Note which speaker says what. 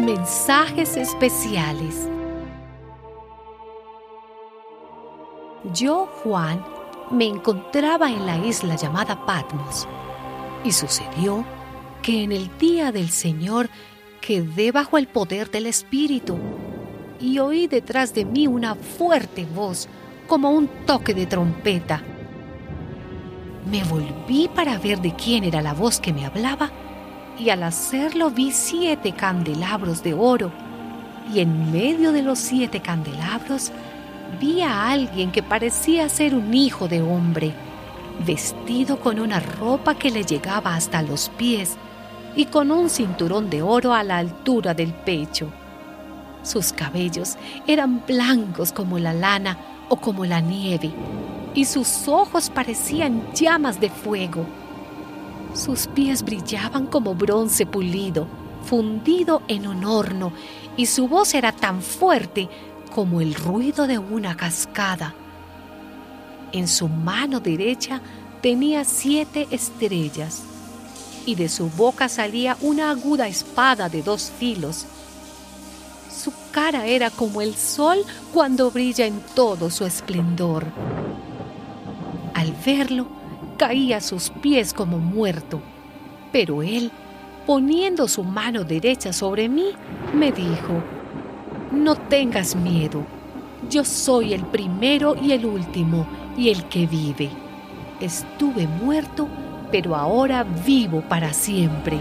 Speaker 1: Mensajes especiales. Yo, Juan, me encontraba en la isla llamada Patmos, y sucedió que en el día del Señor quedé bajo el poder del Espíritu, y oí detrás de mí una fuerte voz, como un toque de trompeta. Me volví para ver de quién era la voz que me hablaba, y al hacerlo vi siete candelabros de oro, y en medio de los siete candelabros vi a alguien que parecía ser un hijo de hombre, vestido con una ropa que le llegaba hasta los pies y con un cinturón de oro a la altura del pecho. Sus cabellos eran blancos como la lana o como la nieve, y sus ojos parecían llamas de fuego. Sus pies brillaban como bronce pulido, fundido en un horno, y su voz era tan fuerte como el ruido de una cascada. En su mano derecha tenía siete estrellas, y de su boca salía una aguda espada de dos filos. Su cara era como el sol cuando brilla en todo su esplendor. Al verlo, caía a sus pies como muerto. Pero él, poniendo su mano derecha sobre mí, me dijo, No tengas miedo, yo soy el primero y el último y el que vive. Estuve muerto, pero ahora vivo para siempre.